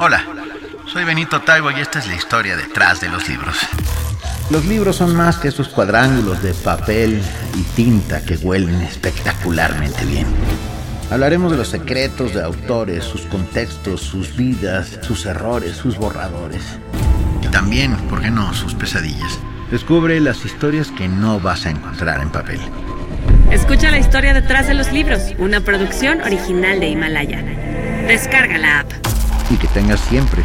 Hola, soy Benito Taibo y esta es la historia detrás de los libros. Los libros son más que esos cuadrángulos de papel y tinta que huelen espectacularmente bien. Hablaremos de los secretos de autores, sus contextos, sus vidas, sus errores, sus borradores. Y también, ¿por qué no?, sus pesadillas. Descubre las historias que no vas a encontrar en papel. Escucha la historia detrás de los libros, una producción original de Himalaya. Descarga la app. Y que tengas siempre.